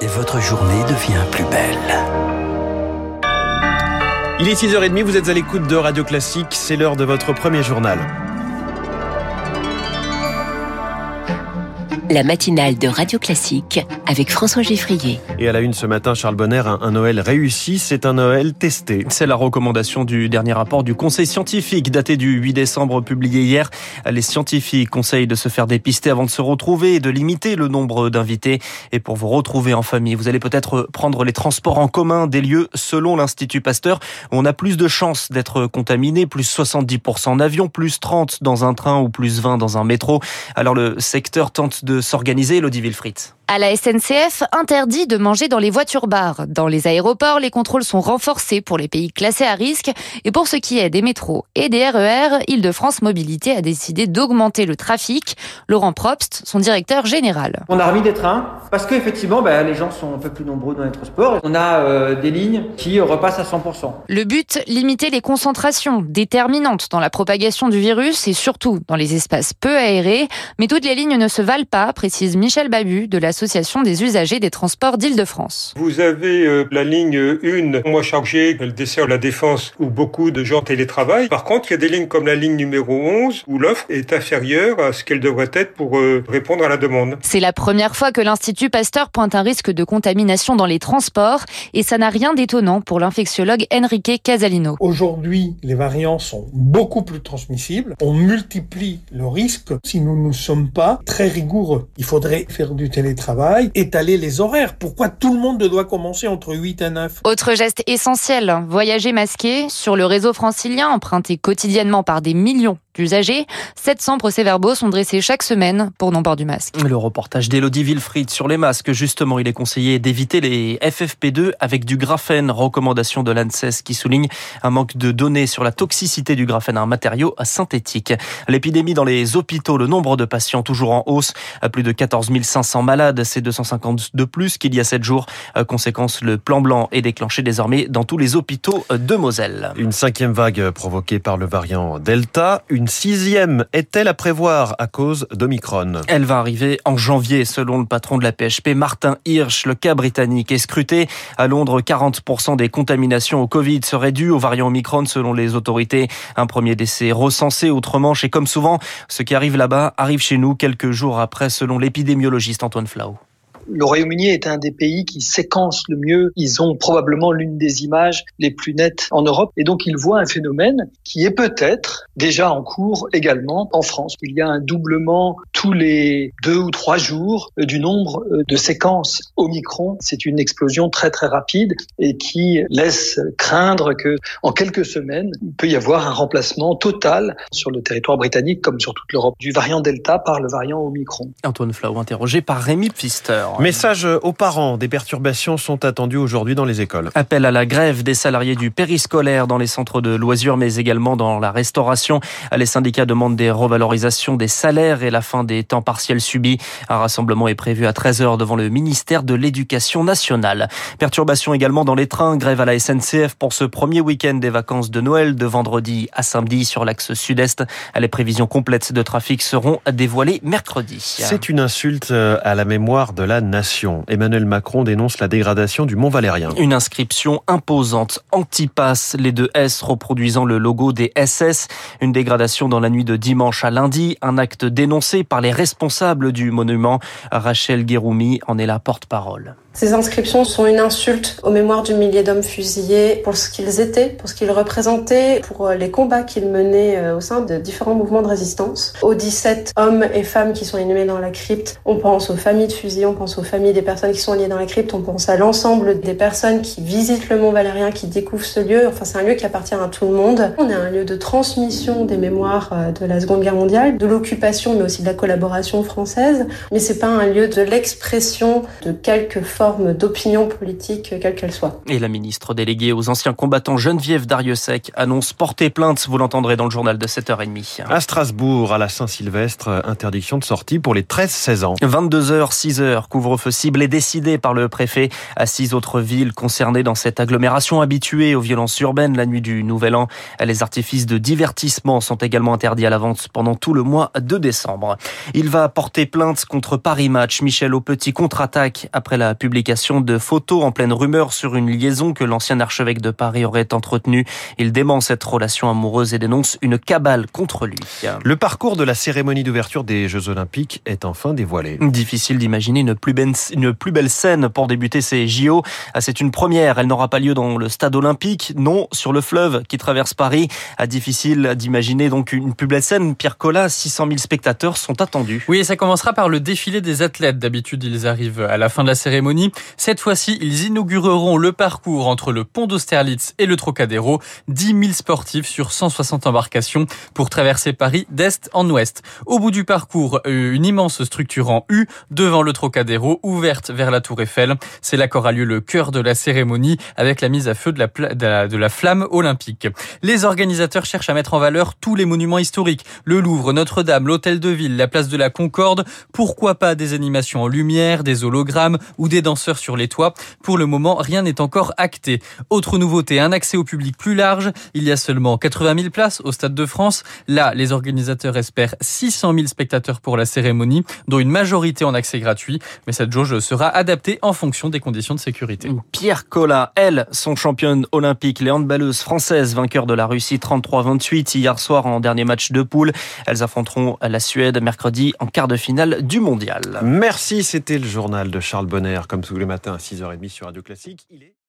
et votre journée devient plus belle. Il est 6h30, vous êtes à l'écoute de Radio Classique, c'est l'heure de votre premier journal. La matinale de Radio Classique avec François Geffrier. Et à la une ce matin, Charles Bonner, un, un Noël réussi, c'est un Noël testé. C'est la recommandation du dernier rapport du Conseil scientifique daté du 8 décembre publié hier. Les scientifiques conseillent de se faire dépister avant de se retrouver et de limiter le nombre d'invités. Et pour vous retrouver en famille, vous allez peut-être prendre les transports en commun des lieux selon l'Institut Pasteur où on a plus de chances d'être contaminé, plus 70% en avion, plus 30 dans un train ou plus 20 dans un métro. Alors le secteur tente de s'organiser, Elodie Wilfried. À la SNCF, interdit de manger dans les voitures bars. Dans les aéroports, les contrôles sont renforcés pour les pays classés à risque. Et pour ce qui est des métros et des RER, Île-de-France Mobilité a décidé d'augmenter le trafic. Laurent Probst, son directeur général. On a remis des trains parce qu'effectivement, bah, les gens sont un peu plus nombreux dans les transports. On a euh, des lignes qui repassent à 100%. Le but, limiter les concentrations déterminantes dans la propagation du virus et surtout dans les espaces peu aérés. Mais toutes les lignes ne se valent pas, précise Michel Babu de la l'Association des usagers des transports d'Île-de-France. Vous avez euh, la ligne 1, moi chargée, elle dessert la défense où beaucoup de gens télétravaillent. Par contre, il y a des lignes comme la ligne numéro 11 où l'offre est inférieure à ce qu'elle devrait être pour euh, répondre à la demande. C'est la première fois que l'Institut Pasteur pointe un risque de contamination dans les transports et ça n'a rien d'étonnant pour l'infectiologue Enrique Casalino. Aujourd'hui, les variants sont beaucoup plus transmissibles. On multiplie le risque si nous ne sommes pas très rigoureux. Il faudrait faire du télétravail étaler les horaires. Pourquoi tout le monde doit commencer entre 8 et 9 Autre geste essentiel, voyager masqué sur le réseau francilien emprunté quotidiennement par des millions d'usagers. 700 procès-verbaux sont dressés chaque semaine pour non-port du masque. Le reportage d'Elodie Wilfried sur les masques. Justement, il est conseillé d'éviter les FFP2 avec du graphène. Recommandation de l'ANSES qui souligne un manque de données sur la toxicité du graphène, un matériau synthétique. L'épidémie dans les hôpitaux, le nombre de patients toujours en hausse. À plus de 14 500 malades, c'est 250 de plus qu'il y a 7 jours. Conséquence, le plan blanc est déclenché désormais dans tous les hôpitaux de Moselle. Une cinquième vague provoquée par le variant Delta. Une sixième est-elle à prévoir à cause d'Omicron Elle va arriver en janvier, selon le patron de la PHP, Martin Hirsch. Le cas britannique est scruté. À Londres, 40% des contaminations au Covid seraient dues au variant Omicron, selon les autorités. Un premier décès recensé outre-Manche. Et comme souvent, ce qui arrive là-bas arrive chez nous quelques jours après, selon l'épidémiologiste Antoine Flau le Royaume-Uni est un des pays qui séquence le mieux. Ils ont probablement l'une des images les plus nettes en Europe. Et donc, ils voient un phénomène qui est peut-être déjà en cours également en France. Il y a un doublement tous les deux ou trois jours du nombre de séquences Omicron. C'est une explosion très, très rapide et qui laisse craindre que, en quelques semaines, il peut y avoir un remplacement total sur le territoire britannique comme sur toute l'Europe du variant Delta par le variant Omicron. Antoine Flau, interrogé par Rémi Pfister. Message aux parents. Des perturbations sont attendues aujourd'hui dans les écoles. Appel à la grève des salariés du périscolaire dans les centres de loisirs, mais également dans la restauration. Les syndicats demandent des revalorisations des salaires et la fin des temps partiels subis. Un rassemblement est prévu à 13h devant le ministère de l'Éducation nationale. Perturbations également dans les trains. Grève à la SNCF pour ce premier week-end des vacances de Noël de vendredi à samedi sur l'axe sud-est. Les prévisions complètes de trafic seront dévoilées mercredi. C'est une insulte à la mémoire de la nation. Emmanuel Macron dénonce la dégradation du Mont Valérien. Une inscription imposante, anti-pass, les deux S reproduisant le logo des SS. Une dégradation dans la nuit de dimanche à lundi, un acte dénoncé par les responsables du monument. Rachel Guéroumi en est la porte-parole. Ces inscriptions sont une insulte aux mémoires du millier d'hommes fusillés pour ce qu'ils étaient, pour ce qu'ils représentaient, pour les combats qu'ils menaient au sein de différents mouvements de résistance. Aux 17 hommes et femmes qui sont inhumés dans la crypte, on pense aux familles de fusillés, on pense aux familles des personnes qui sont liées dans la crypte, on pense à l'ensemble des personnes qui visitent le Mont Valérien, qui découvrent ce lieu. Enfin, c'est un lieu qui appartient à tout le monde. On est un lieu de transmission des mémoires de la Seconde Guerre mondiale, de l'occupation, mais aussi de la collaboration française. Mais c'est pas un lieu de l'expression de quelques formes d'opinion politique, quelle qu'elle soit. Et la ministre déléguée aux anciens combattants Geneviève Dariussec annonce porter plainte, vous l'entendrez dans le journal de 7h30. À Strasbourg, à la Saint-Sylvestre, interdiction de sortie pour les 13-16 ans. 22h, 6h, couvre-feu ciblé décidé par le préfet à six autres villes concernées dans cette agglomération habituée aux violences urbaines la nuit du Nouvel An. Les artifices de divertissement sont également interdits à la vente pendant tout le mois de décembre. Il va porter plainte contre Paris Match. Michel Aupetit contre-attaque après la publication publication de photos en pleine rumeur sur une liaison que l'ancien archevêque de Paris aurait entretenue. Il dément cette relation amoureuse et dénonce une cabale contre lui. Le parcours de la cérémonie d'ouverture des Jeux Olympiques est enfin dévoilé. Difficile d'imaginer une plus belle, une plus belle scène pour débuter ces JO. Ah, c'est une première. Elle n'aura pas lieu dans le stade olympique, non, sur le fleuve qui traverse Paris. Ah, difficile d'imaginer donc une plus belle scène. Pierre Collat, 600 000 spectateurs sont attendus. Oui, et ça commencera par le défilé des athlètes. D'habitude, ils arrivent à la fin de la cérémonie. Cette fois-ci, ils inaugureront le parcours entre le pont d'Austerlitz et le Trocadéro. 10 000 sportifs sur 160 embarcations pour traverser Paris d'est en ouest. Au bout du parcours, euh, une immense structure en U devant le Trocadéro, ouverte vers la Tour Eiffel. C'est là qu'aura lieu le cœur de la cérémonie avec la mise à feu de la, de la, de la flamme olympique. Les organisateurs cherchent à mettre en valeur tous les monuments historiques. Le Louvre, Notre-Dame, l'Hôtel de Ville, la place de la Concorde. Pourquoi pas des animations en lumière, des hologrammes ou des danseurs sur les toits. Pour le moment, rien n'est encore acté. Autre nouveauté, un accès au public plus large. Il y a seulement 80 000 places au Stade de France. Là, les organisateurs espèrent 600 000 spectateurs pour la cérémonie, dont une majorité en accès gratuit. Mais cette jauge sera adaptée en fonction des conditions de sécurité. Pierre Collat, elles sont championnes olympiques. Les handballeuses françaises, vainqueurs de la Russie 33-28 hier soir en dernier match de poule. Elles affronteront la Suède mercredi en quart de finale du mondial. Merci, c'était le journal de Charles Bonner, comme tous les matins à 6h30 sur Radio Classique.